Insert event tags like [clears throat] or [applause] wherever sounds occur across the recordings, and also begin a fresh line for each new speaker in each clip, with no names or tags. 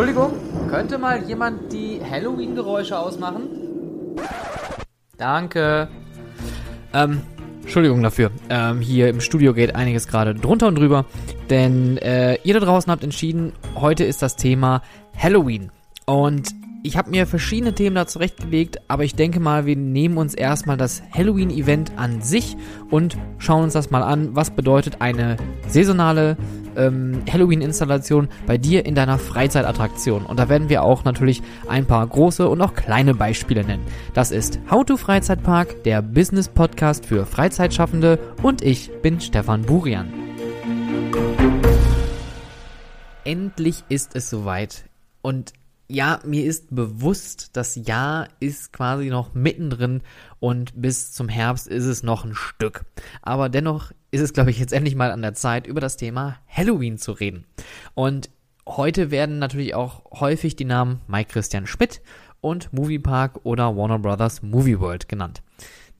Entschuldigung, könnte mal jemand die Halloween-Geräusche ausmachen? Danke. Ähm, Entschuldigung dafür. Ähm, hier im Studio geht einiges gerade drunter und drüber, denn äh, ihr da draußen habt entschieden, heute ist das Thema Halloween. Und ich habe mir verschiedene Themen da zurechtgelegt, aber ich denke mal, wir nehmen uns erstmal das Halloween-Event an sich und schauen uns das mal an. Was bedeutet eine saisonale ähm, Halloween-Installation bei dir in deiner Freizeitattraktion? Und da werden wir auch natürlich ein paar große und auch kleine Beispiele nennen. Das ist How to Freizeitpark, der Business-Podcast für Freizeitschaffende und ich bin Stefan Burian. Endlich ist es soweit. Und ja, mir ist bewusst, das Jahr ist quasi noch mittendrin und bis zum Herbst ist es noch ein Stück. Aber dennoch ist es, glaube ich, jetzt endlich mal an der Zeit, über das Thema Halloween zu reden. Und heute werden natürlich auch häufig die Namen Mike Christian Schmidt und Moviepark oder Warner Brothers Movie World genannt.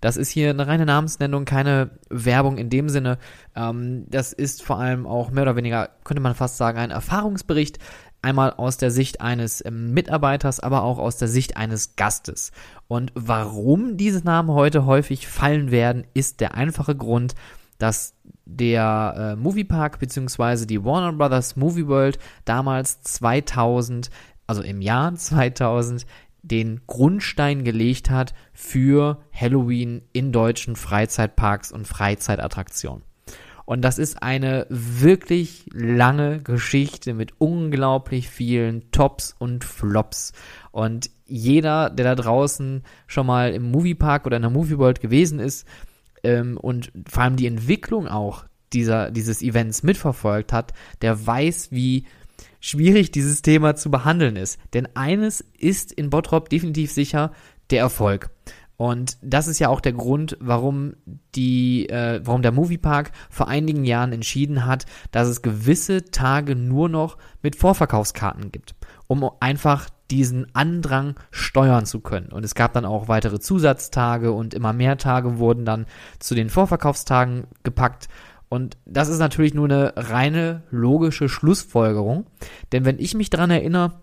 Das ist hier eine reine Namensnennung, keine Werbung in dem Sinne. Ähm, das ist vor allem auch mehr oder weniger, könnte man fast sagen, ein Erfahrungsbericht, Einmal aus der Sicht eines ähm, Mitarbeiters, aber auch aus der Sicht eines Gastes. Und warum diese Namen heute häufig fallen werden, ist der einfache Grund, dass der äh, Moviepark bzw. die Warner Brothers Movie World damals 2000, also im Jahr [laughs] 2000, den Grundstein gelegt hat für Halloween in deutschen Freizeitparks und Freizeitattraktionen. Und das ist eine wirklich lange Geschichte mit unglaublich vielen Tops und Flops. Und jeder, der da draußen schon mal im Moviepark oder in der Movie World gewesen ist ähm, und vor allem die Entwicklung auch dieser, dieses Events mitverfolgt hat, der weiß, wie schwierig dieses Thema zu behandeln ist. Denn eines ist in Bottrop definitiv sicher, der Erfolg. Und das ist ja auch der Grund, warum die, äh, warum der Moviepark vor einigen Jahren entschieden hat, dass es gewisse Tage nur noch mit Vorverkaufskarten gibt, um einfach diesen Andrang steuern zu können. Und es gab dann auch weitere Zusatztage und immer mehr Tage wurden dann zu den Vorverkaufstagen gepackt. Und das ist natürlich nur eine reine logische Schlussfolgerung. Denn wenn ich mich daran erinnere,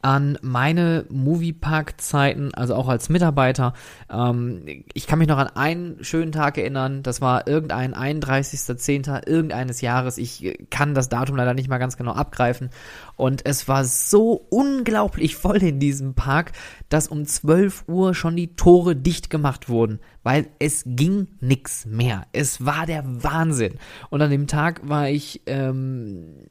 an meine Moviepark-Zeiten, also auch als Mitarbeiter. Ähm, ich kann mich noch an einen schönen Tag erinnern, das war irgendein 31.10. irgendeines Jahres. Ich kann das Datum leider nicht mal ganz genau abgreifen. Und es war so unglaublich voll in diesem Park, dass um 12 Uhr schon die Tore dicht gemacht wurden, weil es ging nix mehr. Es war der Wahnsinn. Und an dem Tag war ich ähm,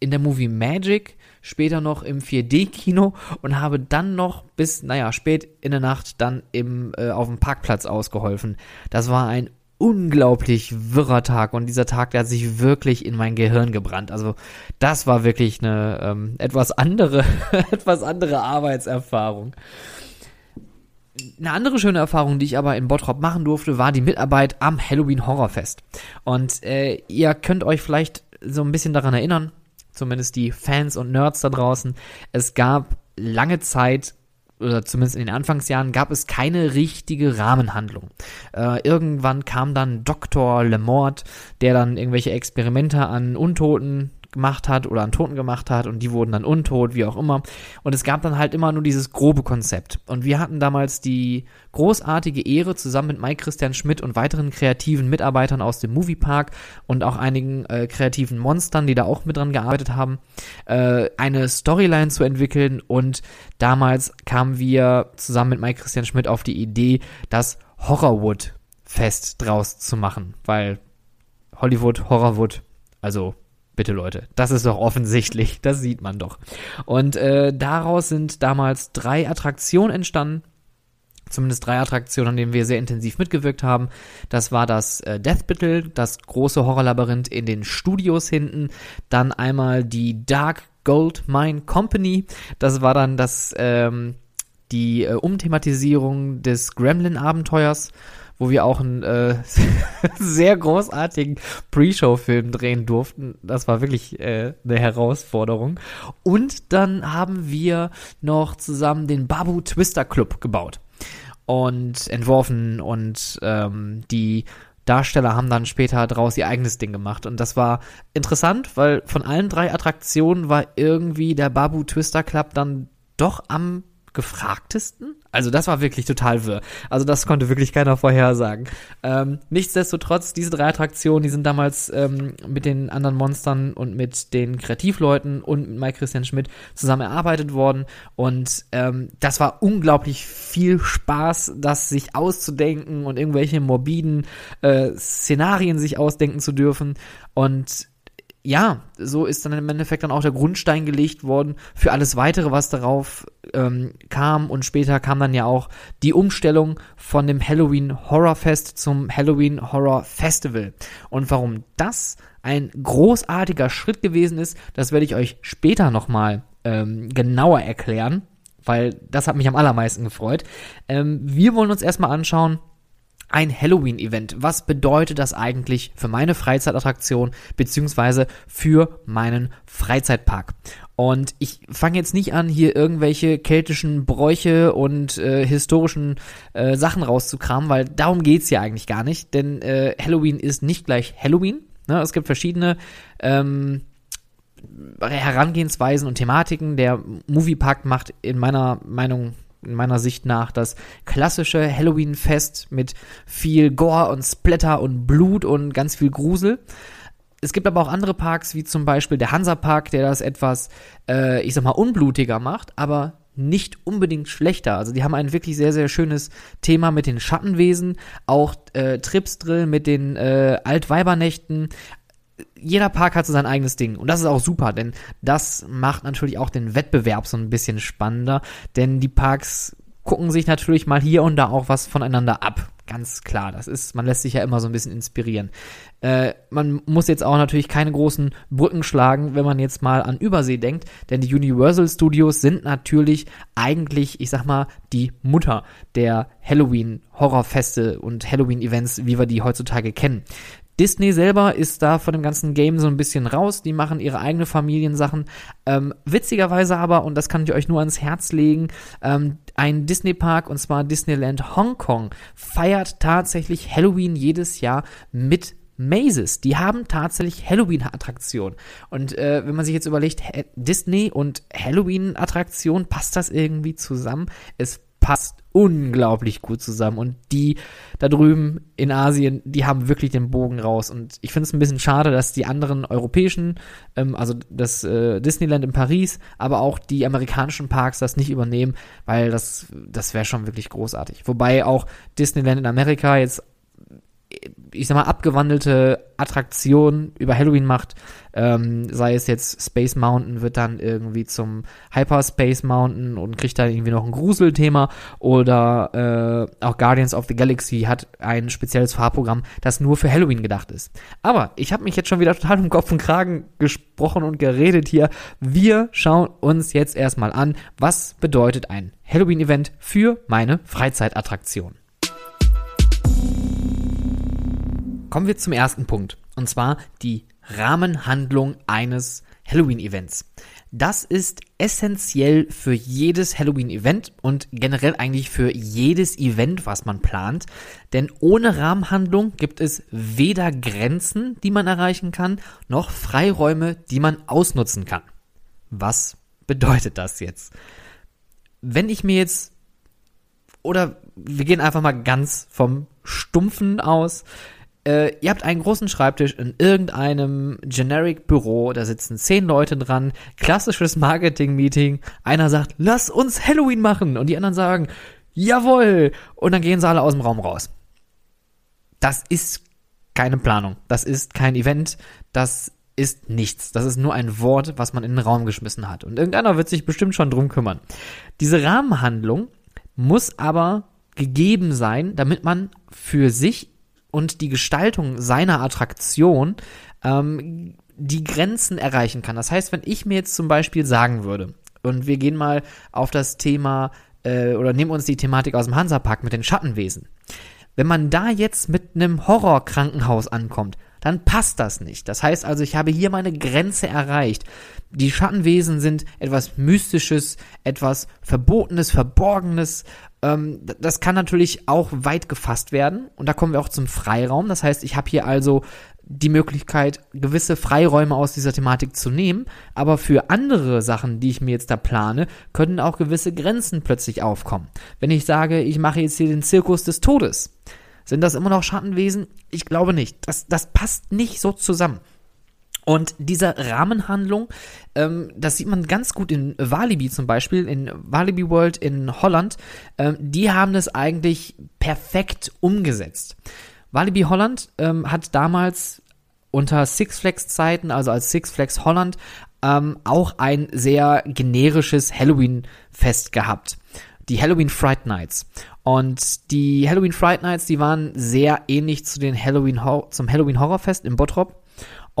in der Movie Magic, später noch im 4D-Kino und habe dann noch bis, naja, spät in der Nacht dann im, äh, auf dem Parkplatz ausgeholfen. Das war ein unglaublich wirrer Tag und dieser Tag, der hat sich wirklich in mein Gehirn gebrannt. Also das war wirklich eine ähm, etwas andere, [laughs] etwas andere Arbeitserfahrung. Eine andere schöne Erfahrung, die ich aber in Bottrop machen durfte, war die Mitarbeit am Halloween Horrorfest. Und äh, ihr könnt euch vielleicht so ein bisschen daran erinnern, zumindest die Fans und Nerds da draußen, es gab lange Zeit oder zumindest in den Anfangsjahren gab es keine richtige Rahmenhandlung. Äh, irgendwann kam dann Dr. Lemort, der dann irgendwelche Experimente an Untoten gemacht hat oder an Toten gemacht hat und die wurden dann untot, wie auch immer. Und es gab dann halt immer nur dieses grobe Konzept. Und wir hatten damals die großartige Ehre, zusammen mit Mike Christian Schmidt und weiteren kreativen Mitarbeitern aus dem Moviepark und auch einigen äh, kreativen Monstern, die da auch mit dran gearbeitet haben, äh, eine Storyline zu entwickeln. Und damals kamen wir zusammen mit Mike Christian Schmidt auf die Idee, das Horrorwood Fest draus zu machen, weil Hollywood, Horrorwood, also Bitte Leute, das ist doch offensichtlich, das sieht man doch. Und äh, daraus sind damals drei Attraktionen entstanden. Zumindest drei Attraktionen, an denen wir sehr intensiv mitgewirkt haben. Das war das äh, Death Battle, das große Horrorlabyrinth in den Studios hinten. Dann einmal die Dark Gold Mine Company. Das war dann das ähm, die äh, Umthematisierung des Gremlin-Abenteuers wo wir auch einen äh, [laughs] sehr großartigen Pre-Show-Film drehen durften. Das war wirklich äh, eine Herausforderung. Und dann haben wir noch zusammen den Babu Twister Club gebaut und entworfen und ähm, die Darsteller haben dann später draus ihr eigenes Ding gemacht. Und das war interessant, weil von allen drei Attraktionen war irgendwie der Babu Twister Club dann doch am gefragtesten. Also das war wirklich total wirr. Also das konnte wirklich keiner vorhersagen. Ähm, nichtsdestotrotz, diese drei Attraktionen, die sind damals ähm, mit den anderen Monstern und mit den Kreativleuten und mit Mike Christian Schmidt zusammen erarbeitet worden. Und ähm, das war unglaublich viel Spaß, das sich auszudenken und irgendwelche morbiden äh, Szenarien sich ausdenken zu dürfen. Und ja, so ist dann im Endeffekt dann auch der Grundstein gelegt worden für alles weitere, was darauf ähm, kam. Und später kam dann ja auch die Umstellung von dem Halloween Horror Fest zum Halloween Horror Festival. Und warum das ein großartiger Schritt gewesen ist, das werde ich euch später nochmal ähm, genauer erklären, weil das hat mich am allermeisten gefreut. Ähm, wir wollen uns erstmal anschauen, ein Halloween-Event. Was bedeutet das eigentlich für meine Freizeitattraktion beziehungsweise für meinen Freizeitpark? Und ich fange jetzt nicht an, hier irgendwelche keltischen Bräuche und äh, historischen äh, Sachen rauszukramen, weil darum geht's ja eigentlich gar nicht. Denn äh, Halloween ist nicht gleich Halloween. Ne? Es gibt verschiedene ähm, Herangehensweisen und Thematiken. Der Moviepark macht in meiner Meinung in meiner Sicht nach das klassische Halloween-Fest mit viel Gore und Splatter und Blut und ganz viel Grusel. Es gibt aber auch andere Parks, wie zum Beispiel der Hansa-Park, der das etwas, äh, ich sag mal, unblutiger macht, aber nicht unbedingt schlechter. Also die haben ein wirklich sehr, sehr schönes Thema mit den Schattenwesen, auch äh, Tripsdrill mit den äh, Altweibernächten jeder Park hat so sein eigenes Ding. Und das ist auch super, denn das macht natürlich auch den Wettbewerb so ein bisschen spannender. Denn die Parks gucken sich natürlich mal hier und da auch was voneinander ab. Ganz klar, das ist, man lässt sich ja immer so ein bisschen inspirieren. Äh, man muss jetzt auch natürlich keine großen Brücken schlagen, wenn man jetzt mal an Übersee denkt, denn die Universal Studios sind natürlich eigentlich, ich sag mal, die Mutter der Halloween-Horrorfeste und Halloween-Events, wie wir die heutzutage kennen. Disney selber ist da von dem ganzen Game so ein bisschen raus. Die machen ihre eigene Familiensachen. Ähm, witzigerweise aber, und das kann ich euch nur ans Herz legen, ähm, ein Disney-Park, und zwar Disneyland Hongkong, feiert tatsächlich Halloween jedes Jahr mit Mazes, die haben tatsächlich Halloween-Attraktionen. Und äh, wenn man sich jetzt überlegt, Disney und Halloween-Attraktion, passt das irgendwie zusammen? Es passt unglaublich gut zusammen. Und die da drüben in Asien, die haben wirklich den Bogen raus. Und ich finde es ein bisschen schade, dass die anderen europäischen, ähm, also das äh, Disneyland in Paris, aber auch die amerikanischen Parks das nicht übernehmen, weil das, das wäre schon wirklich großartig. Wobei auch Disneyland in Amerika jetzt ich sag mal, abgewandelte Attraktion über Halloween macht, ähm, sei es jetzt Space Mountain wird dann irgendwie zum Hyperspace Mountain und kriegt da irgendwie noch ein Gruselthema oder äh, auch Guardians of the Galaxy hat ein spezielles Fahrprogramm, das nur für Halloween gedacht ist. Aber ich habe mich jetzt schon wieder total um Kopf und Kragen gesprochen und geredet hier. Wir schauen uns jetzt erstmal an, was bedeutet ein Halloween-Event für meine Freizeitattraktion. Kommen wir zum ersten Punkt, und zwar die Rahmenhandlung eines Halloween-Events. Das ist essentiell für jedes Halloween-Event und generell eigentlich für jedes Event, was man plant. Denn ohne Rahmenhandlung gibt es weder Grenzen, die man erreichen kann, noch Freiräume, die man ausnutzen kann. Was bedeutet das jetzt? Wenn ich mir jetzt, oder wir gehen einfach mal ganz vom Stumpfen aus, äh, ihr habt einen großen Schreibtisch in irgendeinem Generic Büro, da sitzen zehn Leute dran, klassisches Marketing-Meeting. Einer sagt, lass uns Halloween machen und die anderen sagen, jawoll, und dann gehen sie alle aus dem Raum raus. Das ist keine Planung, das ist kein Event, das ist nichts. Das ist nur ein Wort, was man in den Raum geschmissen hat. Und irgendeiner wird sich bestimmt schon drum kümmern. Diese Rahmenhandlung muss aber gegeben sein, damit man für sich und die Gestaltung seiner Attraktion ähm, die Grenzen erreichen kann. Das heißt, wenn ich mir jetzt zum Beispiel sagen würde, und wir gehen mal auf das Thema äh, oder nehmen uns die Thematik aus dem Hansapark mit den Schattenwesen. Wenn man da jetzt mit einem Horrorkrankenhaus ankommt, dann passt das nicht. Das heißt also, ich habe hier meine Grenze erreicht. Die Schattenwesen sind etwas Mystisches, etwas Verbotenes, Verborgenes Ähm, das kann natürlich auch weit gefasst werden und da kommen wir auch zum Freiraum. Das heißt, ich habe hier also die Möglichkeit, gewisse Freiräume aus dieser Thematik zu nehmen, aber für andere Sachen, die ich mir jetzt da plane, können auch gewisse Grenzen plötzlich aufkommen. Wenn ich sage, ich mache jetzt hier den Zirkus des Todes, sind das immer noch Schattenwesen? Ich glaube nicht. Das, das passt nicht so zusammen. Und diese Rahmenhandlung, ähm, das sieht man ganz gut in Walibi zum Beispiel, in Walibi World in Holland, ähm, die haben das eigentlich perfekt umgesetzt. Walibi Holland ähm, hat damals unter Six Flags Zeiten, also als Six Flags Holland, ähm, auch ein sehr generisches Halloween-Fest gehabt. Die Halloween Fright Nights. Und die Halloween Fright Nights, die waren sehr ähnlich zu den Halloween zum Halloween Horrorfest in Bottrop.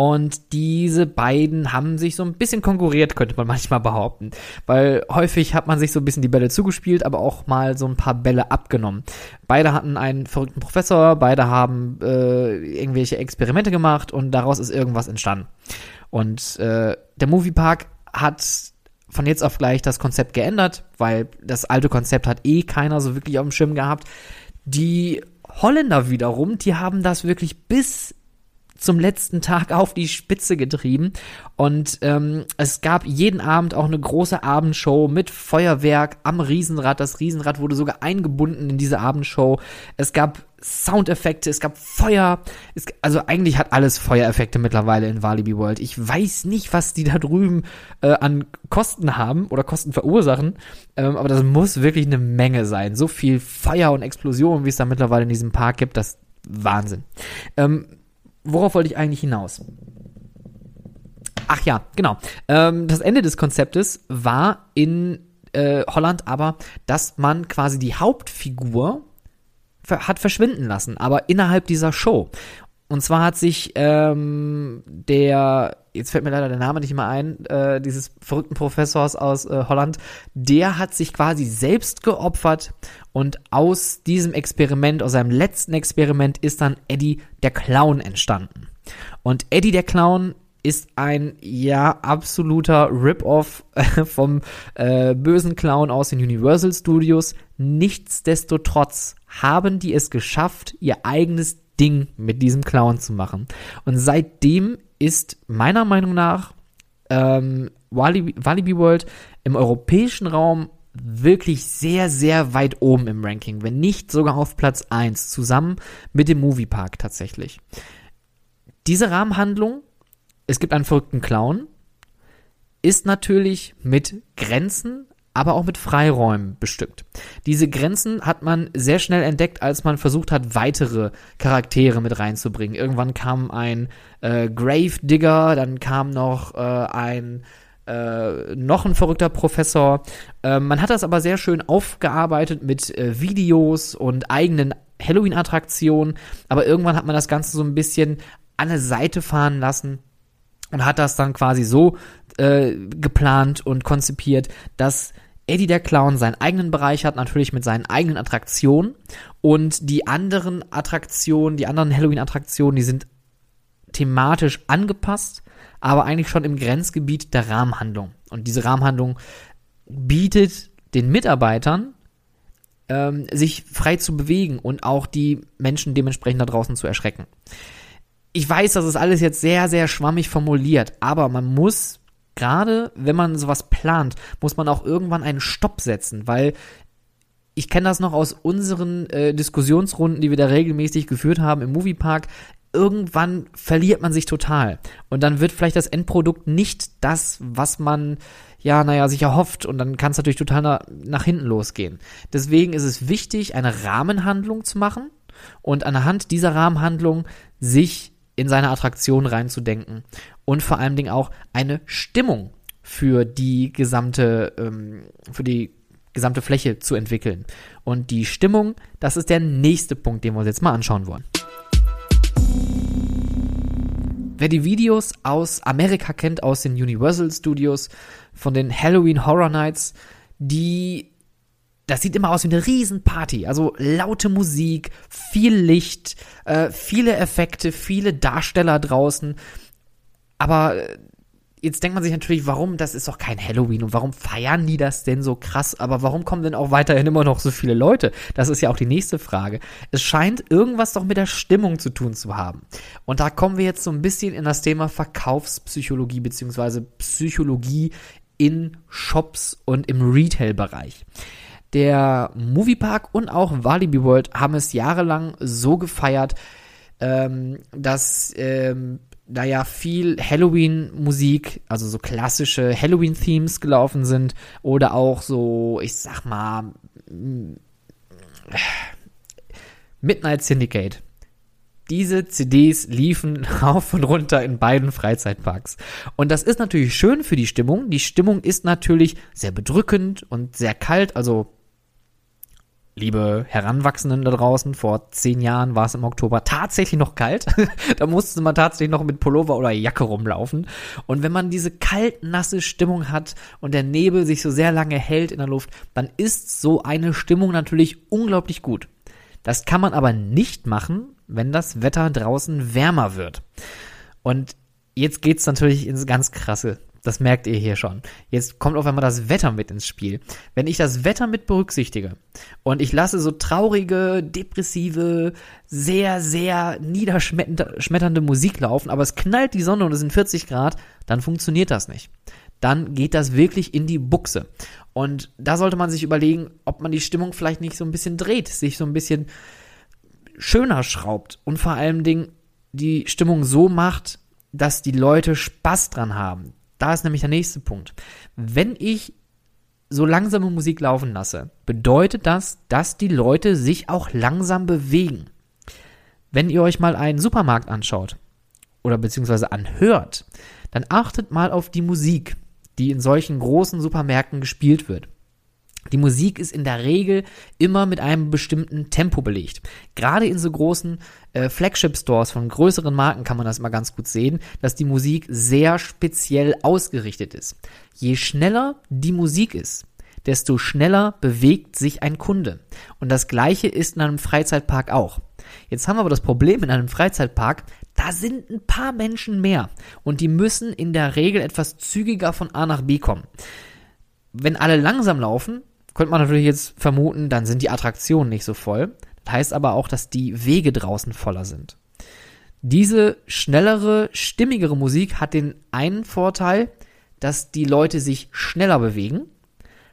Und diese beiden haben sich so ein bisschen konkurriert, könnte man manchmal behaupten. Weil häufig hat man sich so ein bisschen die Bälle zugespielt, aber auch mal so ein paar Bälle abgenommen. Beide hatten einen verrückten Professor, beide haben äh, irgendwelche Experimente gemacht und daraus ist irgendwas entstanden. Und äh, der Moviepark hat von jetzt auf gleich das Konzept geändert, weil das alte Konzept hat eh keiner so wirklich auf dem Schirm gehabt. Die Holländer wiederum, die haben das wirklich bis zum letzten Tag [laughs] auf die Spitze getrieben. Und ähm, es gab jeden Abend auch eine große Abendshow mit Feuerwerk am Riesenrad. Das Riesenrad wurde sogar eingebunden in diese Abendshow. Es gab Soundeffekte, es gab Feuer. Es, also eigentlich hat alles Feuereffekte mittlerweile in Walibi World. Ich weiß nicht, was die da drüben äh, an Kosten haben oder Kosten verursachen, ähm, aber das muss wirklich eine Menge sein. So viel Feuer und Explosion, wie es da mittlerweile in diesem Park gibt, das Wahnsinn. Ähm, worauf wollte ich eigentlich hinaus? Ach ja, genau. Ähm, das Ende des Konzeptes war in äh, Holland aber, dass man quasi die Hauptfigur hat verschwinden lassen, aber innerhalb dieser Show. Und zwar hat sich ähm, der, jetzt fällt mir leider der Name nicht mehr ein, äh, dieses verrückten Professors aus äh, Holland, der hat sich quasi selbst geopfert und aus diesem Experiment, aus seinem letzten Experiment ist dann Eddie der Clown entstanden. Und Eddie der Clown ist ein ja absoluter Rip-Off vom äh, bösen Clown aus den Universal Studios. Nichtsdestotrotz haben die es geschafft, ihr eigenes Ding mit diesem Clown zu machen. Und seitdem ist meiner Meinung nach ähm, Walibi, Walibi World im europäischen Raum wirklich sehr, sehr weit oben im Ranking, wenn nicht sogar auf Platz 1, zusammen mit dem Moviepark tatsächlich. Diese Rahmenhandlung, es gibt einen verrückten Clown, ist natürlich mit Grenzen, aber auch mit Freiräumen bestückt. Diese Grenzen hat man sehr schnell entdeckt, als man versucht hat, weitere Charaktere mit reinzubringen. Irgendwann kam ein äh, Grave Digger, dann kam noch äh, ein äh, noch ein verrückter Professor. Äh, man hat das aber sehr schön aufgearbeitet mit äh, Videos und eigenen Halloween-Attraktionen, aber irgendwann hat man das Ganze so ein bisschen an der Seite fahren lassen und hat das dann quasi so äh, geplant und konzipiert, dass Eddie der Clown seinen eigenen Bereich hat, natürlich mit seinen eigenen Attraktionen und die anderen Attraktionen, die anderen Halloween-Attraktionen, die sind thematisch angepasst aber eigentlich schon im Grenzgebiet der Rahmenhandlung. Und diese Rahmenhandlung bietet den Mitarbeitern ähm, sich frei zu bewegen und auch die Menschen dementsprechend da draußen zu erschrecken. Ich weiß, das ist alles jetzt sehr, sehr schwammig formuliert, aber man muss, gerade wenn man sowas plant, muss man auch irgendwann einen Stopp setzen, weil ich kenne das noch aus unseren äh, Diskussionsrunden, die wir da regelmäßig geführt haben im Moviepark irgendwann verliert man sich total. Und dann wird vielleicht das Endprodukt nicht das, was man ja, naja, sich erhofft und dann kann es natürlich total nach, nach hinten losgehen. Deswegen ist es wichtig, eine Rahmenhandlung zu machen und anhand dieser Rahmenhandlung sich in seine Attraktion reinzudenken und vor allen Dingen auch eine Stimmung für die gesamte, ähm, für die gesamte Fläche zu entwickeln. Und die Stimmung, das ist der nächste Punkt, den wir uns jetzt mal anschauen wollen. Wer die Videos aus Amerika kennt, aus den Universal Studios, von den Halloween Horror Nights, die, das sieht immer aus wie eine Riesenparty. Also laute Musik, viel Licht, äh, viele Effekte, viele Darsteller draußen. Aber äh, jetzt denkt man sich natürlich, warum, das ist doch kein Halloween und warum feiern die das denn so krass? Aber warum kommen denn auch weiterhin immer noch so viele Leute? Das ist ja auch die nächste Frage. Es scheint irgendwas doch mit der Stimmung zu tun zu haben. Und da kommen wir jetzt so ein bisschen in das Thema Verkaufspsychologie beziehungsweise Psychologie in Shops und im Retail-Bereich. Der Moviepark und auch Walibi World haben es jahrelang so gefeiert, ähm, dass ähm, da ja viel Halloween-Musik, also so klassische Halloween-Themes gelaufen sind oder auch so, ich sag mal, Midnight Syndicate. Diese CDs liefen [laughs] rauf und runter in beiden Freizeitparks. Und das ist natürlich schön für die Stimmung. Die Stimmung ist natürlich sehr bedrückend und sehr kalt, also liebe Heranwachsenden da draußen, vor zehn Jahren war es im Oktober tatsächlich noch kalt. [laughs] da musste man tatsächlich noch mit Pullover oder Jacke rumlaufen. Und wenn man diese kalt, nasse Stimmung hat und der Nebel sich so sehr lange hält in der Luft, dann ist so eine Stimmung natürlich unglaublich gut. Das kann man aber nicht machen, wenn das Wetter draußen wärmer wird. Und jetzt geht's natürlich ins ganz krasse. Das merkt ihr hier schon. Jetzt kommt auf einmal das Wetter mit ins Spiel. Wenn ich das Wetter mit berücksichtige und ich lasse so traurige, depressive, sehr, sehr niederschmetternde Musik laufen, aber es knallt die Sonne und es sind 40 Grad, dann funktioniert das nicht. Dann geht das wirklich in die Buchse. Und da sollte man sich überlegen, ob man die Stimmung vielleicht nicht so ein bisschen dreht, sich so ein bisschen schöner schraubt und vor allem Dingen die Stimmung so macht, dass die Leute Spaß dran haben, da ist nämlich der nächste Punkt. Wenn ich so langsame Musik laufen lasse, bedeutet das, dass die Leute sich auch langsam bewegen. Wenn ihr euch mal einen Supermarkt anschaut oder beziehungsweise anhört, dann achtet mal auf die Musik, die in solchen großen Supermärkten gespielt wird. Die Musik ist in der Regel immer mit einem bestimmten Tempo belegt. Gerade in so großen äh, Flagship-Stores von größeren Marken kann man das immer ganz gut sehen, dass die Musik sehr speziell ausgerichtet ist. Je schneller die Musik ist, desto schneller bewegt sich ein Kunde. Und das gleiche ist in einem Freizeitpark auch. Jetzt haben wir aber das Problem in einem Freizeitpark, da sind ein paar Menschen mehr und die müssen in der Regel etwas zügiger von A nach B kommen. Wenn alle langsam laufen, könnte man natürlich jetzt vermuten, dann sind die Attraktionen nicht so voll. Das heißt aber auch, dass die Wege draußen voller sind. Diese schnellere, stimmigere Musik hat den einen Vorteil, dass die Leute sich schneller bewegen,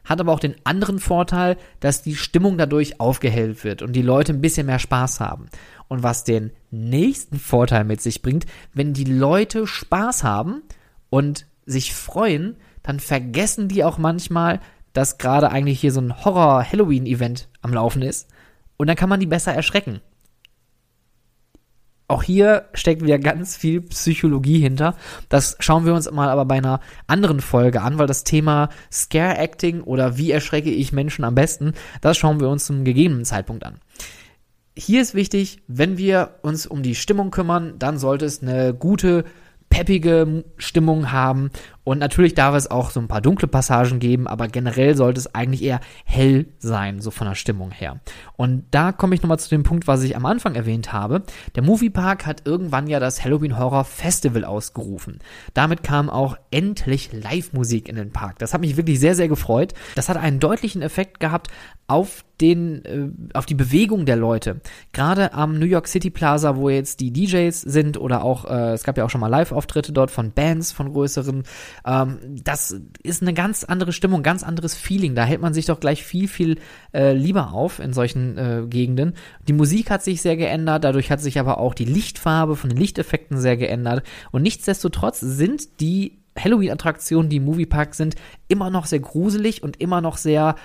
hat aber auch den anderen Vorteil, dass die Stimmung dadurch aufgehellt wird und die Leute ein bisschen mehr Spaß haben. Und was den nächsten Vorteil mit sich bringt, wenn die Leute Spaß haben und sich freuen, dann vergessen die auch manchmal, dass gerade eigentlich hier so ein Horror-Halloween-Event am Laufen ist. Und dann kann man die besser erschrecken. Auch hier steckt wieder ganz viel Psychologie hinter. Das schauen wir uns mal aber bei einer anderen Folge an, weil das Thema Scare Acting oder wie erschrecke ich Menschen am besten, das schauen wir uns zum gegebenen Zeitpunkt an. Hier ist wichtig, wenn wir uns um die Stimmung kümmern, dann sollte es eine gute peppige Stimmung haben. Und natürlich darf es auch so ein paar dunkle Passagen geben, aber generell sollte es eigentlich eher hell sein, so von der Stimmung her. Und da komme ich nochmal zu dem Punkt, was ich am Anfang erwähnt habe. Der Moviepark hat irgendwann ja das Halloween Horror Festival ausgerufen. Damit kam auch endlich Live-Musik in den Park. Das hat mich wirklich sehr, sehr gefreut. Das hat einen deutlichen Effekt gehabt auf den, äh, auf die Bewegung der Leute. Gerade am New York City Plaza, wo jetzt die DJs sind oder auch, äh, es gab ja auch schon mal Live-Auftritte dort von Bands, von größeren. Ähm, das ist eine ganz andere Stimmung, ganz anderes Feeling. Da hält man sich doch gleich viel, viel äh, lieber auf in solchen äh, Gegenden. Die Musik hat sich sehr geändert, dadurch hat sich aber auch die Lichtfarbe von den Lichteffekten sehr geändert. Und nichtsdestotrotz sind die Halloween-Attraktionen, die im Moviepark sind, immer noch sehr gruselig und immer noch sehr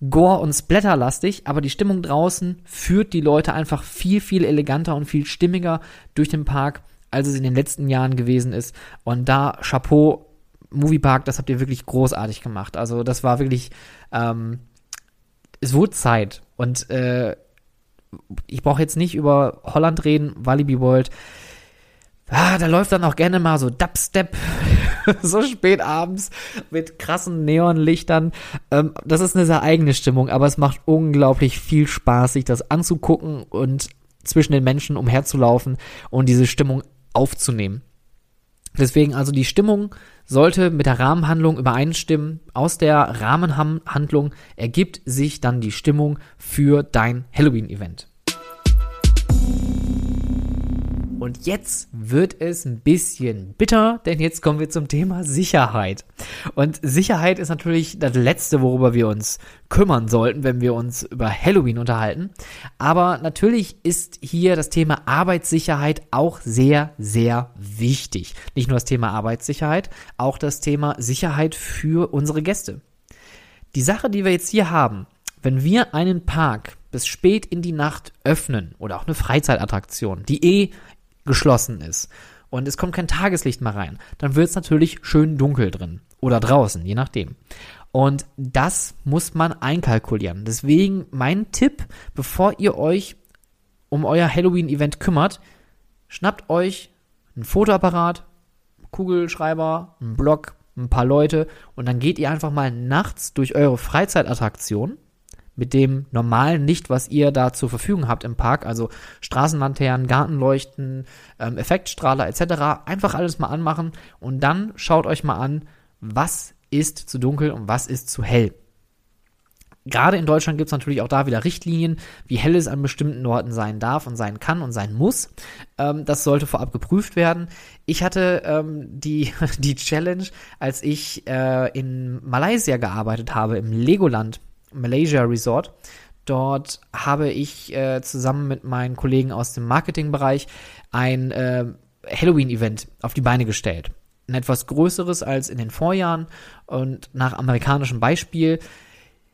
Gore- und Splatterlastig, aber die Stimmung draußen führt die Leute einfach viel, viel eleganter und viel stimmiger durch den Park, als es in den letzten Jahren gewesen ist. Und da Chapeau, Moviepark, das habt ihr wirklich großartig gemacht. Also das war wirklich, ähm, es wurde Zeit. Und äh, ich brauche jetzt nicht über Holland reden, Walibi World. Ah, da läuft dann auch gerne mal so Dubstep [laughs] so spät abends mit krassen Neonlichtern. Ähm, das ist eine sehr eigene Stimmung, aber es macht unglaublich viel Spaß, sich das anzugucken und zwischen den Menschen umherzulaufen und diese Stimmung aufzunehmen. Deswegen also die Stimmung sollte mit der Rahmenhandlung übereinstimmen. Aus der Rahmenhandlung ergibt sich dann die Stimmung für dein Halloween-Event. Und jetzt wird es ein bisschen bitter, denn jetzt kommen wir zum Thema Sicherheit. Und Sicherheit ist natürlich das Letzte, worüber wir uns kümmern sollten, wenn wir uns über Halloween unterhalten. Aber natürlich ist hier das Thema Arbeitssicherheit auch sehr, sehr wichtig. Nicht nur das Thema Arbeitssicherheit, auch das Thema Sicherheit für unsere Gäste. Die Sache, die wir jetzt hier haben, wenn wir einen Park bis spät in die Nacht öffnen oder auch eine Freizeitattraktion, die eh geschlossen ist und es kommt kein Tageslicht mehr rein, dann wird es natürlich schön dunkel drin oder draußen, je nachdem. Und das muss man einkalkulieren. Deswegen mein Tipp, bevor ihr euch um euer Halloween-Event kümmert, schnappt euch einen Fotoapparat, Kugelschreiber, einen Block, ein paar Leute und dann geht ihr einfach mal nachts durch eure Freizeitattraktion mit dem normalen Licht, was ihr da zur Verfügung habt im Park, also Straßenlaternen, Gartenleuchten, ähm, Effektstrahler etc., einfach alles mal anmachen und dann schaut euch mal an, was ist zu dunkel und was ist zu hell. Gerade in Deutschland gibt es natürlich auch da wieder Richtlinien, wie hell es an bestimmten Orten sein darf und sein kann und sein muss. Ähm, das sollte vorab geprüft werden. Ich hatte ähm, die, [laughs] die Challenge, als ich äh, in Malaysia gearbeitet habe, im Legoland Malaysia Resort. Dort habe ich äh, zusammen mit meinen Kollegen aus dem Marketingbereich ein äh, Halloween-Event auf die Beine gestellt. Ein etwas größeres als in den Vorjahren und nach amerikanischem Beispiel.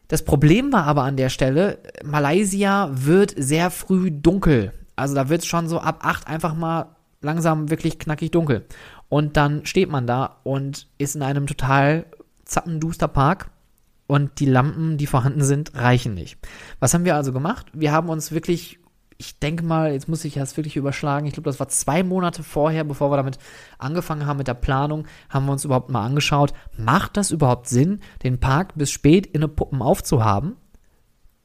Das Problem war aber an der Stelle, Malaysia wird sehr früh dunkel. Also da wird es schon so ab 8 einfach mal langsam wirklich knackig dunkel. Und dann steht man da und ist in einem total zappenduster Park und die Lampen, die vorhanden sind, reichen nicht. Was haben wir also gemacht? Wir haben uns wirklich, ich denke mal, jetzt muss ich das wirklich überschlagen, ich glaube, das war zwei Monate vorher, bevor wir damit angefangen haben mit der Planung, haben wir uns überhaupt mal angeschaut, macht das überhaupt Sinn, den Park bis spät in eine Puppen aufzuhaben?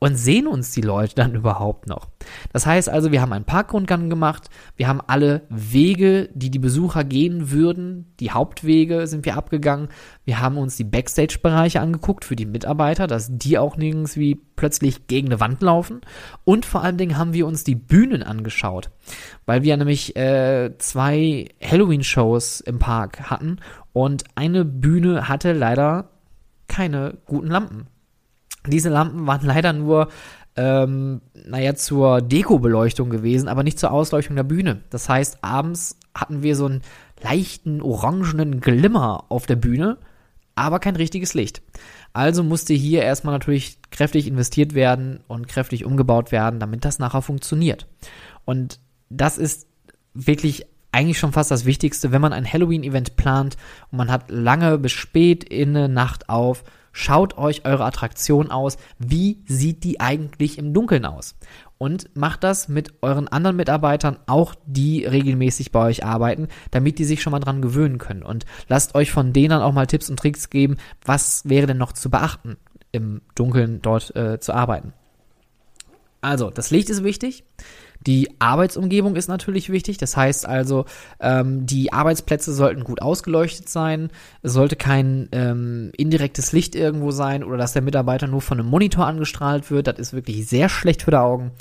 Und sehen uns die Leute dann [laughs] überhaupt noch? Das heißt also, wir haben einen Parkrundgang gemacht, wir haben alle Wege, die die Besucher gehen würden, die Hauptwege sind wir abgegangen, wir haben uns die Backstage-Bereiche angeguckt für die Mitarbeiter, dass die auch nirgends wie plötzlich gegen eine Wand laufen und vor allen Dingen haben wir uns die Bühnen angeschaut, weil wir nämlich äh, zwei Halloween-Shows im Park hatten und eine Bühne hatte leider keine guten Lampen. Diese Lampen waren leider nur, ähm, naja, zur Dekobeleuchtung gewesen, aber nicht zur Ausleuchtung der Bühne. Das heißt, abends hatten wir so einen leichten orangenen Glimmer auf der Bühne, aber kein richtiges Licht. Also musste hier erstmal natürlich kräftig investiert werden und kräftig umgebaut werden, damit das nachher funktioniert. Und das ist wirklich eigentlich schon fast das Wichtigste, wenn man ein Halloween-Event plant und man hat lange bis spät in der Nacht auf, Schaut euch eure Attraktion aus. Wie sieht die eigentlich im Dunkeln aus? Und macht das mit euren anderen Mitarbeitern, auch die regelmäßig bei euch arbeiten, damit die sich schon mal dran gewöhnen können. Und lasst euch von denen auch mal Tipps und Tricks geben, was wäre denn noch zu beachten, im Dunkeln dort äh, zu arbeiten. Also, das Licht ist wichtig. Die Arbeitsumgebung ist natürlich wichtig. Das heißt also, ähm, die Arbeitsplätze sollten gut ausgeleuchtet sein. Es sollte kein ähm, indirektes Licht irgendwo sein oder dass der Mitarbeiter nur von einem Monitor angestrahlt wird. Das ist wirklich sehr schlecht für die Augen.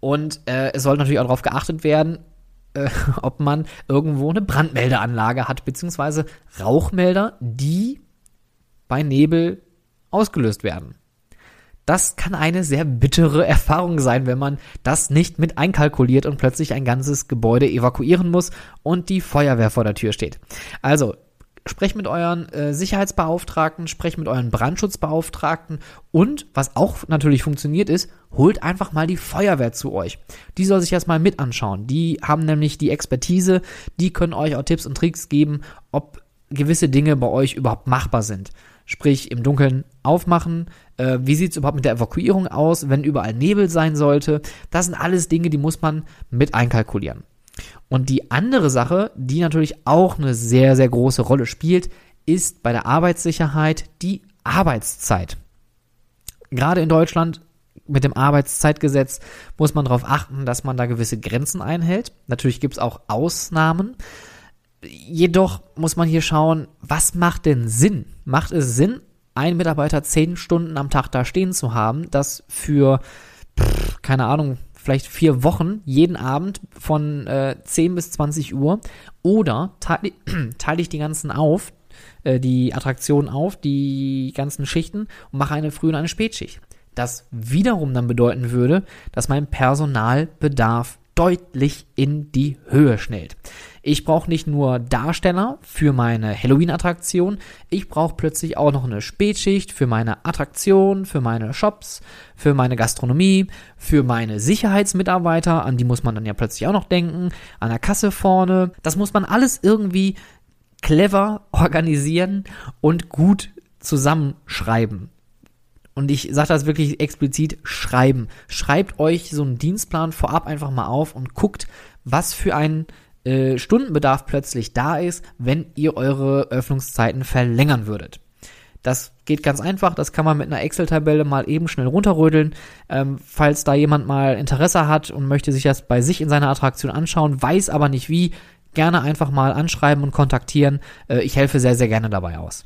Und äh, es sollte natürlich auch darauf geachtet werden, äh, [laughs] ob man irgendwo eine Brandmeldeanlage hat, beziehungsweise Rauchmelder, die bei Nebel ausgelöst werden. Das kann eine sehr bittere Erfahrung sein, wenn man das nicht mit einkalkuliert und plötzlich ein ganzes Gebäude evakuieren muss und die Feuerwehr vor der Tür steht. Also, sprecht mit euren äh, Sicherheitsbeauftragten, sprecht mit euren Brandschutzbeauftragten und was auch natürlich funktioniert ist, holt einfach mal die Feuerwehr zu euch. Die soll sich erstmal mit anschauen. Die haben nämlich die Expertise, die können euch auch Tipps und Tricks geben, ob gewisse Dinge bei euch überhaupt machbar sind sprich im Dunkeln aufmachen. Äh, wie sieht es überhaupt mit der Evakuierung aus, wenn überall Nebel sein sollte? Das sind alles Dinge, die muss man mit einkalkulieren. Und die andere Sache, die natürlich auch eine sehr, sehr große Rolle spielt, ist bei der Arbeitssicherheit die Arbeitszeit. Gerade in Deutschland mit dem Arbeitszeitgesetz muss man darauf achten, dass man da gewisse Grenzen einhält. Natürlich gibt es auch Ausnahmen. Jedoch muss man hier schauen, was macht denn Sinn? Macht es Sinn, einen Mitarbeiter zehn Stunden am Tag da stehen zu haben, das für, pff, keine Ahnung, vielleicht vier Wochen jeden Abend von äh, 10 bis 20 Uhr? Oder teile, [clears throat] teile ich die ganzen auf, äh, die Attraktionen auf, die ganzen Schichten und mache eine Früh- und eine Spätschicht? Das wiederum dann bedeuten würde, dass mein Personalbedarf deutlich in die Höhe schnellt. Ich brauche nicht nur Darsteller für meine Halloween-Attraktion, ich brauche plötzlich auch noch eine Spätschicht für meine Attraktion, für meine Shops, für meine Gastronomie, für meine Sicherheitsmitarbeiter, an die muss man dann ja plötzlich auch noch denken, an der Kasse vorne. Das muss man alles irgendwie clever organisieren und gut zusammenschreiben. Und ich sage das wirklich explizit, schreiben. Schreibt euch so einen Dienstplan vorab einfach mal auf und guckt, was für ein äh, Stundenbedarf plötzlich da ist, wenn ihr eure Öffnungszeiten verlängern würdet. Das geht ganz einfach, das kann man mit einer Excel-Tabelle mal eben schnell runterrödeln. Ähm, falls da jemand mal Interesse hat und möchte sich das bei sich in seiner Attraktion anschauen, weiß aber nicht wie, gerne einfach mal anschreiben und kontaktieren. Äh, ich helfe sehr, sehr gerne dabei aus.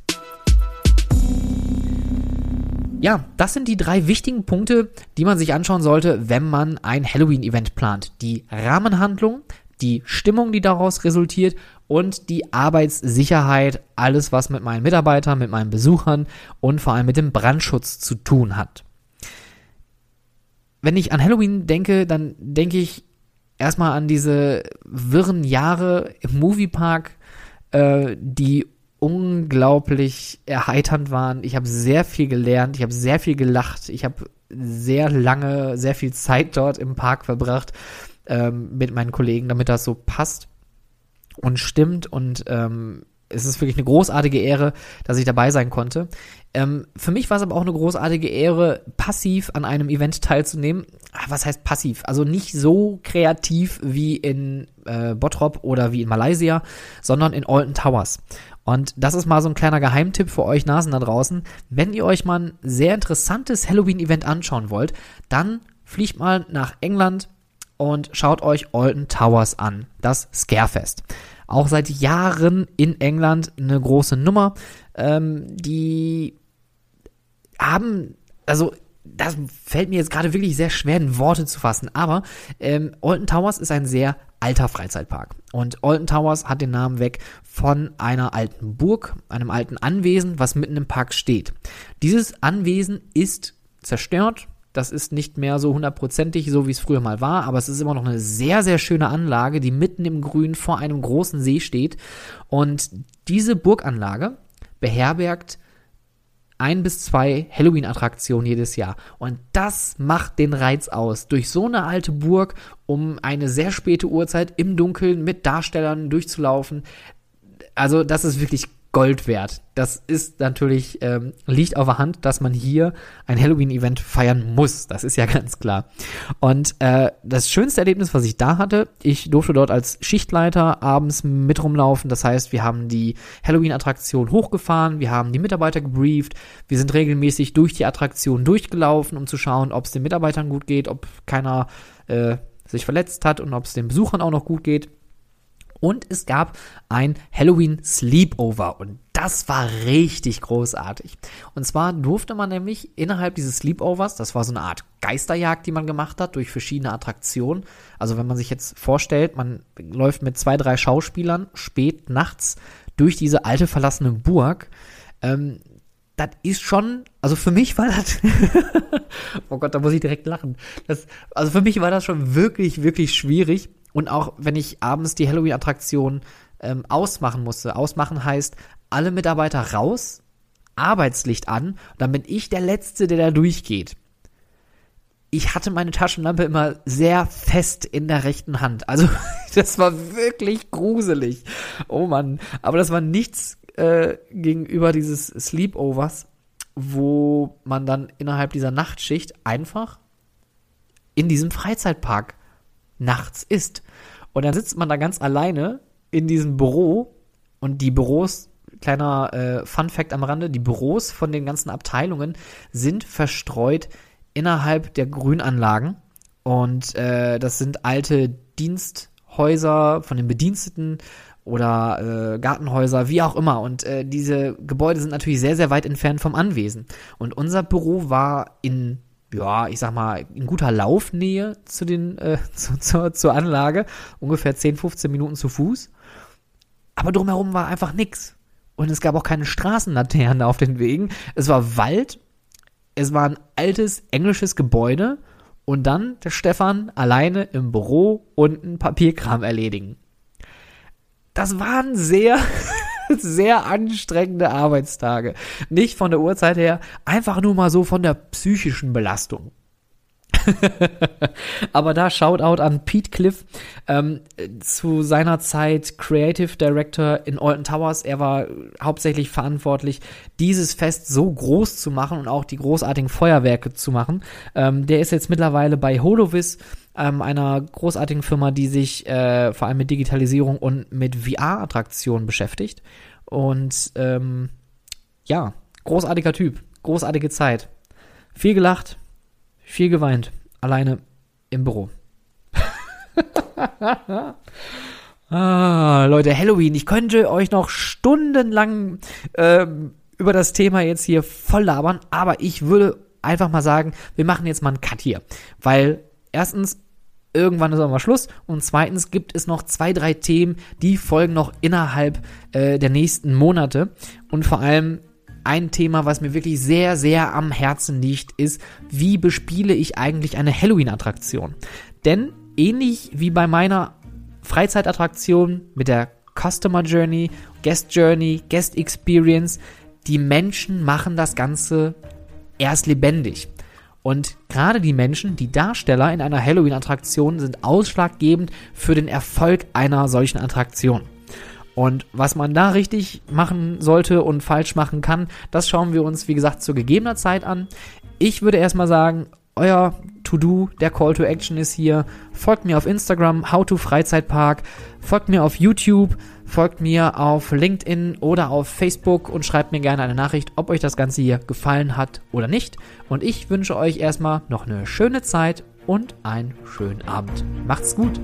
Ja, das sind die drei wichtigen Punkte, die man sich anschauen sollte, wenn man ein Halloween-Event plant. Die Rahmenhandlung, die Stimmung, die daraus resultiert und die Arbeitssicherheit, alles was mit meinen Mitarbeitern, mit meinen Besuchern und vor allem mit dem Brandschutz zu tun hat. Wenn ich an Halloween denke, dann denke ich erstmal an diese wirren Jahre im Moviepark, äh, die unglaublich erheiternd waren. Ich habe sehr viel gelernt, ich habe sehr viel gelacht, ich habe sehr lange, sehr viel Zeit dort im Park verbracht ähm, mit meinen Kollegen, damit das so passt und stimmt und ähm, es ist wirklich eine großartige Ehre, dass ich dabei sein konnte. Ähm, für mich war es aber auch eine großartige Ehre, passiv an einem Event teilzunehmen. Ah, was heißt passiv? Also nicht so kreativ wie in äh, Bottrop oder wie in Malaysia, sondern in Alton Towers. Und das ist mal so ein kleiner Geheimtipp für euch Nasen da draußen. Wenn ihr euch mal ein sehr interessantes Halloween-Event anschauen wollt, dann fliegt mal nach England und schaut euch Alton Towers an, das Scarefest. Auch seit Jahren in England eine große Nummer. Ähm, die haben, also das fällt mir jetzt gerade wirklich sehr schwer in Worte zu fassen, aber ähm, Alton Towers ist ein sehr alter Freizeitpark. Und Alton Towers hat den Namen weg von einer alten Burg, einem alten Anwesen, was mitten im Park steht. Dieses Anwesen ist zerstört, das ist nicht mehr so hundertprozentig, so wie es früher mal war, aber es ist immer noch eine sehr, sehr schöne Anlage, die mitten im Grün vor einem großen See steht. Und diese Burganlage beherbergt ein bis zwei Halloween-Attraktionen jedes Jahr. Und das macht den Reiz aus. Durch so eine alte Burg um eine sehr späte Uhrzeit im Dunkeln mit Darstellern durchzulaufen. Also, das ist wirklich Gold wert. Das ist natürlich, ähm, liegt auf der Hand, dass man hier ein Halloween-Event feiern muss. Das ist ja [laughs] ganz klar. Und äh, das schönste Erlebnis, was ich da hatte, ich durfte dort als Schichtleiter abends mit rumlaufen. Das heißt, wir haben die Halloween-Attraktion hochgefahren, wir haben die Mitarbeiter gebrieft, wir sind regelmäßig durch die Attraktion durchgelaufen, um zu schauen, ob es den Mitarbeitern gut geht, ob keiner äh, sich verletzt hat und ob es den Besuchern auch noch gut geht. Und es gab ein Halloween Sleepover und das war richtig großartig. Und zwar durfte man nämlich innerhalb dieses Sleepovers, das war so eine Art Geisterjagd, die man gemacht hat durch verschiedene Attraktionen. Also wenn man sich jetzt vorstellt, man läuft mit zwei, drei Schauspielern spät nachts durch diese alte verlassene Burg. Ähm, das ist schon, also für mich war das, [laughs] oh Gott, da muss ich direkt lachen. Das, also für mich war das schon wirklich, wirklich schwierig und auch wenn ich abends die Halloween-Attraktion ähm, ausmachen musste. Ausmachen heißt, alle Mitarbeiter raus, Arbeitslicht an, dann bin ich der Letzte, der da durchgeht. Ich hatte meine Taschenlampe immer sehr fest in der rechten Hand. Also [laughs] das war wirklich gruselig. Oh Mann. Aber das war nichts äh, gegenüber dieses Sleepovers, wo man dann innerhalb dieser Nachtschicht einfach in diesem Freizeitpark nachts ist. Und dann sitzt man da ganz alleine in diesem Büro und die Büros, kleiner äh, Fun Fact am Rande, die Büros von den ganzen Abteilungen sind verstreut innerhalb der Grünanlagen. Und äh, das sind alte Diensthäuser von den Bediensteten oder äh, Gartenhäuser, wie auch immer. Und äh, diese Gebäude sind natürlich sehr, sehr weit entfernt vom Anwesen. Und unser Büro war in ja, ich sag mal, in guter Laufnähe zu den, äh, [laughs] zu, zur, zur Anlage, ungefähr 10, 15 Minuten zu Fuß. Aber drumherum war einfach nix. Und es gab auch keine Straßenlaterne auf den Wegen. Es war Wald, es war ein altes englisches Gebäude und dann der Stefan alleine im Büro und ein Papierkram erledigen. Das waren sehr, [laughs] [laughs] sehr anstrengende Arbeitstage. Nicht von der Uhrzeit her, einfach nur mal so von der psychischen Belastung. [laughs] Aber da Shoutout an Pete Cliff, ähm, zu seiner Zeit Creative Director in Alton Towers. Er war hauptsächlich verantwortlich, dieses Fest so groß zu machen und auch die großartigen Feuerwerke zu machen. Ähm, der ist jetzt mittlerweile bei Holovis, ähm, einer großartigen Firma, die sich äh, vor allem mit Digitalisierung und mit VR-Attraktionen beschäftigt. Und ähm, ja, großartiger Typ, großartige Zeit. Viel gelacht, viel geweint, alleine im Büro. [laughs] ah, Leute, Halloween. Ich könnte euch noch stundenlang ähm, über das Thema jetzt hier voll labern, aber ich würde einfach mal sagen, wir machen jetzt mal einen Cut hier. Weil erstens, irgendwann ist auch mal Schluss und zweitens gibt es noch zwei, drei Themen, die folgen noch innerhalb äh, der nächsten Monate und vor allem ein Thema, was mir wirklich sehr, sehr am Herzen liegt, ist, wie bespiele ich eigentlich eine Halloween-Attraktion? Denn ähnlich wie bei meiner Freizeitattraktion mit der Customer Journey, Guest Journey, Guest Experience, die Menschen machen das Ganze erst lebendig. Und gerade die Menschen, die Darsteller in einer Halloween-Attraktion, sind ausschlaggebend für den Erfolg einer solchen Attraktion. Und was man da richtig machen sollte und falsch machen kann, das schauen wir uns, wie gesagt, zu gegebener Zeit an. Ich würde erstmal sagen, euer To-Do, der Call to Action ist hier. Folgt mir auf Instagram, How to Freizeitpark. Folgt mir auf YouTube, folgt mir auf LinkedIn oder auf Facebook und schreibt mir gerne eine Nachricht, ob euch das Ganze hier gefallen hat oder nicht. Und ich wünsche euch erstmal noch eine schöne Zeit und einen schönen Abend. Macht's gut!